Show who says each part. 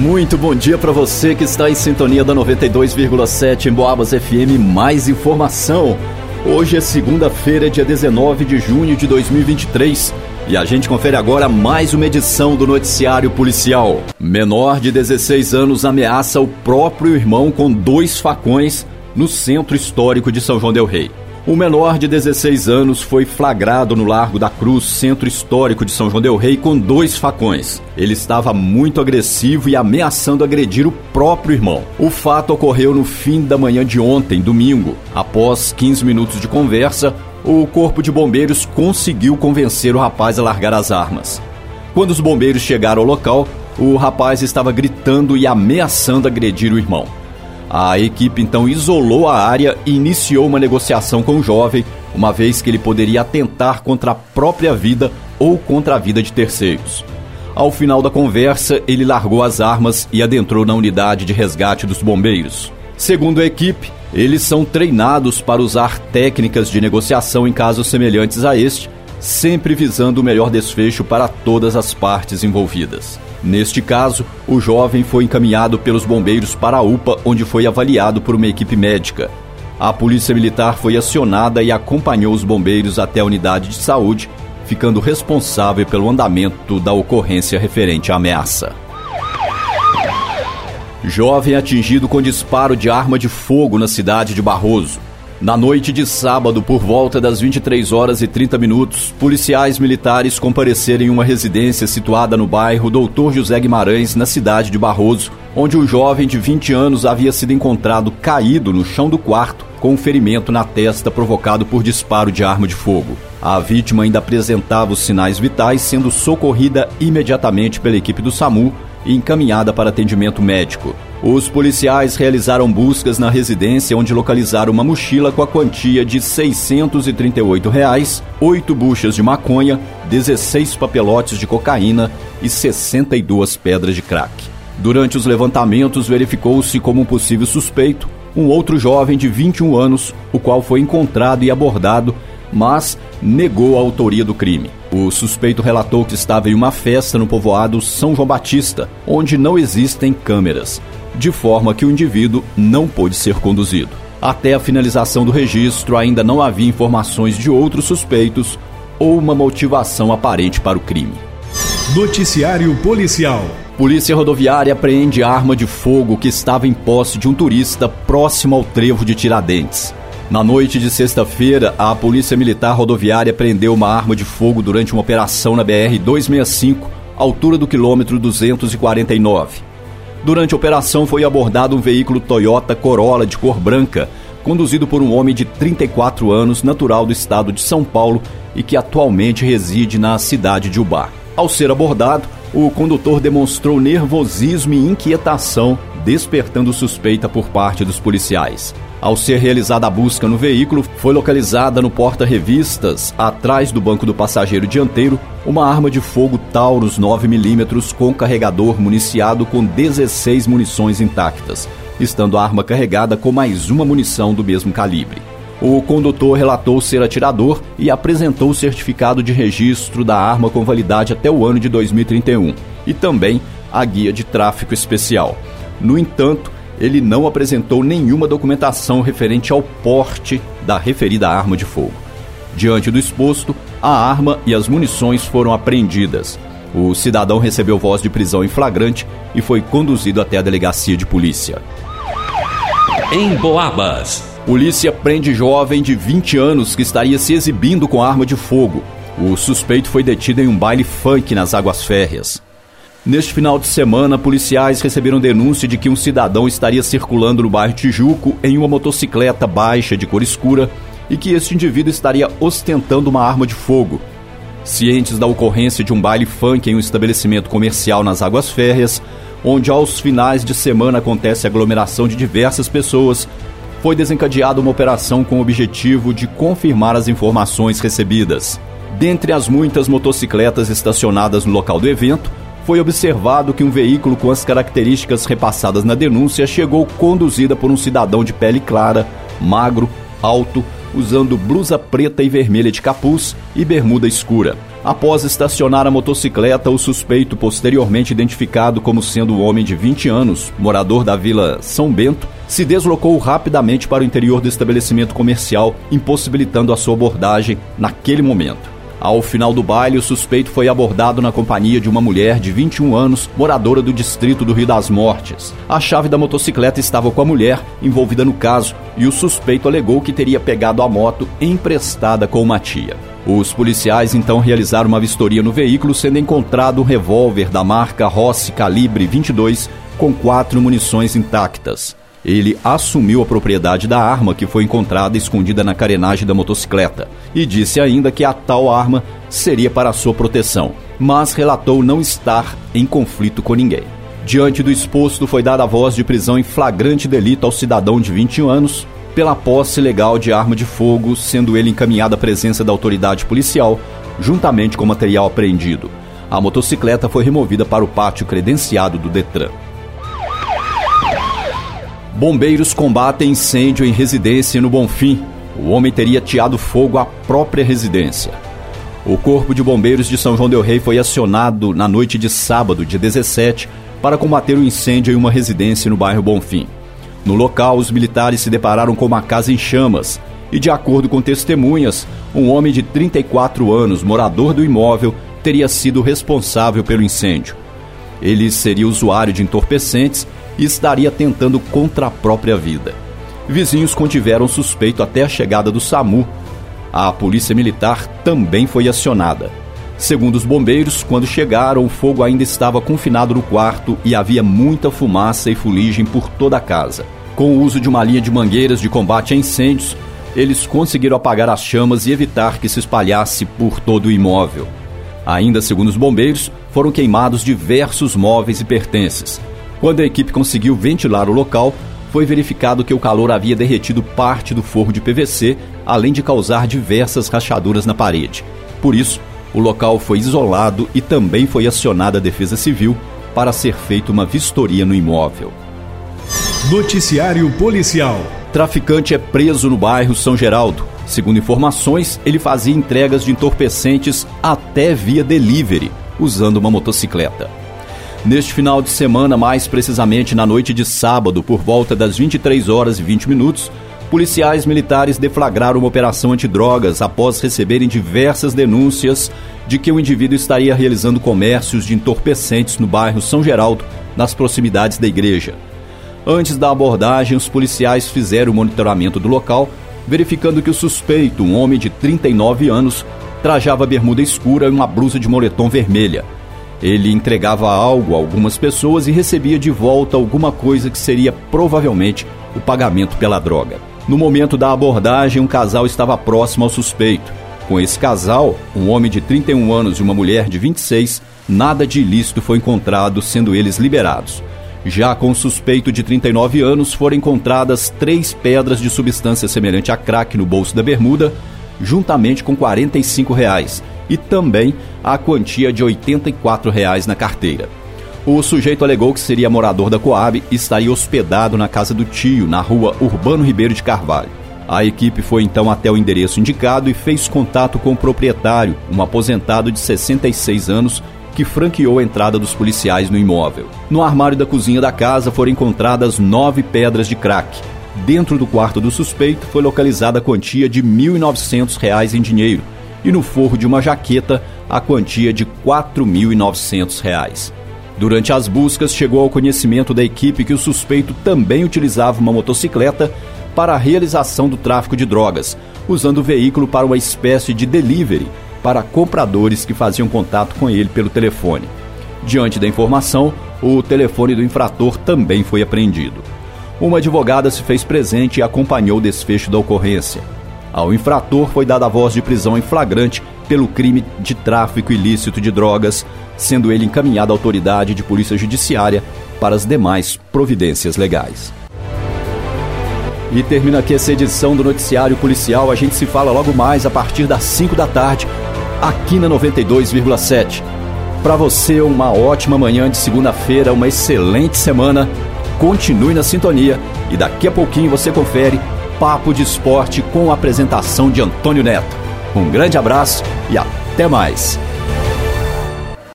Speaker 1: Muito bom dia para você que está em sintonia da 92,7 em Boabas FM. Mais informação. Hoje é segunda-feira, dia 19 de junho de 2023. E a gente confere agora mais uma edição do Noticiário Policial. Menor de 16 anos ameaça o próprio irmão com dois facões no centro histórico de São João Del Rei. O menor de 16 anos foi flagrado no Largo da Cruz, centro histórico de São João del Rei, com dois facões. Ele estava muito agressivo e ameaçando agredir o próprio irmão. O fato ocorreu no fim da manhã de ontem, domingo. Após 15 minutos de conversa, o corpo de bombeiros conseguiu convencer o rapaz a largar as armas. Quando os bombeiros chegaram ao local, o rapaz estava gritando e ameaçando agredir o irmão. A equipe então isolou a área e iniciou uma negociação com o jovem, uma vez que ele poderia atentar contra a própria vida ou contra a vida de terceiros. Ao final da conversa, ele largou as armas e adentrou na unidade de resgate dos bombeiros. Segundo a equipe, eles são treinados para usar técnicas de negociação em casos semelhantes a este, sempre visando o melhor desfecho para todas as partes envolvidas. Neste caso, o jovem foi encaminhado pelos bombeiros para a UPA, onde foi avaliado por uma equipe médica. A polícia militar foi acionada e acompanhou os bombeiros até a unidade de saúde, ficando responsável pelo andamento da ocorrência referente à ameaça. Jovem atingido com disparo de arma de fogo na cidade de Barroso. Na noite de sábado, por volta das 23 horas e 30 minutos, policiais militares compareceram em uma residência situada no bairro Doutor José Guimarães, na cidade de Barroso, onde um jovem de 20 anos havia sido encontrado caído no chão do quarto com um ferimento na testa provocado por disparo de arma de fogo. A vítima ainda apresentava os sinais vitais, sendo socorrida imediatamente pela equipe do SAMU e encaminhada para atendimento médico. Os policiais realizaram buscas na residência onde localizaram uma mochila com a quantia de 638 reais, 8 buchas de maconha, 16 papelotes de cocaína e 62 pedras de crack. Durante os levantamentos, verificou-se como um possível suspeito um outro jovem de 21 anos, o qual foi encontrado e abordado, mas negou a autoria do crime. O suspeito relatou que estava em uma festa no povoado São João Batista, onde não existem câmeras de forma que o indivíduo não pôde ser conduzido. Até a finalização do registro, ainda não havia informações de outros suspeitos ou uma motivação aparente para o crime.
Speaker 2: Noticiário Policial.
Speaker 1: Polícia Rodoviária apreende arma de fogo que estava em posse de um turista próximo ao trevo de Tiradentes. Na noite de sexta-feira, a Polícia Militar Rodoviária prendeu uma arma de fogo durante uma operação na BR-265, altura do quilômetro 249. Durante a operação foi abordado um veículo Toyota Corolla de cor branca, conduzido por um homem de 34 anos, natural do estado de São Paulo e que atualmente reside na cidade de Ubá. Ao ser abordado, o condutor demonstrou nervosismo e inquietação, despertando suspeita por parte dos policiais. Ao ser realizada a busca no veículo, foi localizada no porta-revistas, atrás do banco do passageiro dianteiro, uma arma de fogo Taurus 9mm com carregador municiado com 16 munições intactas, estando a arma carregada com mais uma munição do mesmo calibre. O condutor relatou ser atirador e apresentou o certificado de registro da arma com validade até o ano de 2031 e também a guia de tráfico especial. No entanto, ele não apresentou nenhuma documentação referente ao porte da referida arma de fogo. Diante do exposto, a arma e as munições foram apreendidas. O cidadão recebeu voz de prisão em flagrante e foi conduzido até a delegacia de polícia.
Speaker 2: Em Boabas.
Speaker 1: Polícia prende jovem de 20 anos que estaria se exibindo com arma de fogo. O suspeito foi detido em um baile funk nas Águas Férreas. Neste final de semana, policiais receberam denúncia de que um cidadão estaria circulando no bairro Tijuco em uma motocicleta baixa de cor escura e que este indivíduo estaria ostentando uma arma de fogo. Cientes da ocorrência de um baile funk em um estabelecimento comercial nas Águas Férreas, onde aos finais de semana acontece aglomeração de diversas pessoas, foi desencadeada uma operação com o objetivo de confirmar as informações recebidas. Dentre as muitas motocicletas estacionadas no local do evento, foi observado que um veículo com as características repassadas na denúncia chegou conduzida por um cidadão de pele clara, magro, alto, usando blusa preta e vermelha de capuz e bermuda escura. Após estacionar a motocicleta, o suspeito, posteriormente identificado como sendo um homem de 20 anos, morador da Vila São Bento, se deslocou rapidamente para o interior do estabelecimento comercial, impossibilitando a sua abordagem naquele momento. Ao final do baile, o suspeito foi abordado na companhia de uma mulher de 21 anos, moradora do distrito do Rio das Mortes. A chave da motocicleta estava com a mulher envolvida no caso e o suspeito alegou que teria pegado a moto emprestada com uma tia. Os policiais então realizaram uma vistoria no veículo, sendo encontrado um revólver da marca Rossi calibre 22 com quatro munições intactas. Ele assumiu a propriedade da arma que foi encontrada escondida na carenagem da motocicleta e disse ainda que a tal arma seria para sua proteção, mas relatou não estar em conflito com ninguém. Diante do exposto, foi dada a voz de prisão em flagrante delito ao cidadão de 21 anos pela posse legal de arma de fogo, sendo ele encaminhado à presença da autoridade policial, juntamente com material apreendido. A motocicleta foi removida para o pátio credenciado do Detran. Bombeiros combatem incêndio em residência no Bonfim. O homem teria ateado fogo à própria residência. O Corpo de Bombeiros de São João Del Rei foi acionado na noite de sábado, dia 17, para combater o um incêndio em uma residência no bairro Bonfim. No local, os militares se depararam com uma casa em chamas e, de acordo com testemunhas, um homem de 34 anos, morador do imóvel, teria sido responsável pelo incêndio. Ele seria usuário de entorpecentes e estaria tentando contra a própria vida. Vizinhos contiveram suspeito até a chegada do SAMU. A polícia militar também foi acionada. Segundo os bombeiros, quando chegaram, o fogo ainda estava confinado no quarto e havia muita fumaça e fuligem por toda a casa. Com o uso de uma linha de mangueiras de combate a incêndios, eles conseguiram apagar as chamas e evitar que se espalhasse por todo o imóvel. Ainda segundo os bombeiros, foram queimados diversos móveis e pertences. Quando a equipe conseguiu ventilar o local, foi verificado que o calor havia derretido parte do forro de PVC, além de causar diversas rachaduras na parede. Por isso, o local foi isolado e também foi acionada a Defesa Civil para ser feita uma vistoria no imóvel.
Speaker 2: Noticiário Policial.
Speaker 1: Traficante é preso no bairro São Geraldo. Segundo informações, ele fazia entregas de entorpecentes até via delivery, usando uma motocicleta. Neste final de semana, mais precisamente na noite de sábado, por volta das 23 horas e 20 minutos, policiais militares deflagraram uma operação antidrogas após receberem diversas denúncias de que o indivíduo estaria realizando comércios de entorpecentes no bairro São Geraldo, nas proximidades da igreja. Antes da abordagem, os policiais fizeram o monitoramento do local, verificando que o suspeito, um homem de 39 anos, trajava bermuda escura e uma blusa de moletom vermelha ele entregava algo a algumas pessoas e recebia de volta alguma coisa que seria provavelmente o pagamento pela droga. No momento da abordagem, um casal estava próximo ao suspeito. Com esse casal, um homem de 31 anos e uma mulher de 26, nada de ilícito foi encontrado, sendo eles liberados. Já com o suspeito de 39 anos, foram encontradas três pedras de substância semelhante a crack no bolso da bermuda, juntamente com 45 reais, e também a quantia de 84 reais na carteira. O sujeito alegou que seria morador da Coab e estaria hospedado na casa do tio, na rua Urbano Ribeiro de Carvalho. A equipe foi então até o endereço indicado e fez contato com o proprietário, um aposentado de 66 anos, que franqueou a entrada dos policiais no imóvel. No armário da cozinha da casa foram encontradas nove pedras de crack. Dentro do quarto do suspeito foi localizada a quantia de R$ 1.900 em dinheiro, e no forro de uma jaqueta a quantia de R$ 4.900. Durante as buscas, chegou ao conhecimento da equipe que o suspeito também utilizava uma motocicleta para a realização do tráfico de drogas, usando o veículo para uma espécie de delivery para compradores que faziam contato com ele pelo telefone. Diante da informação, o telefone do infrator também foi apreendido. Uma advogada se fez presente e acompanhou o desfecho da ocorrência. Ao infrator foi dada a voz de prisão em flagrante pelo crime de tráfico ilícito de drogas, sendo ele encaminhado à autoridade de polícia judiciária para as demais providências legais. E termina aqui essa edição do Noticiário Policial. A gente se fala logo mais a partir das 5 da tarde, aqui na 92,7. Para você, uma ótima manhã de segunda-feira, uma excelente semana. Continue na sintonia e daqui a pouquinho você confere Papo de Esporte com a apresentação de Antônio Neto. Um grande abraço e até mais.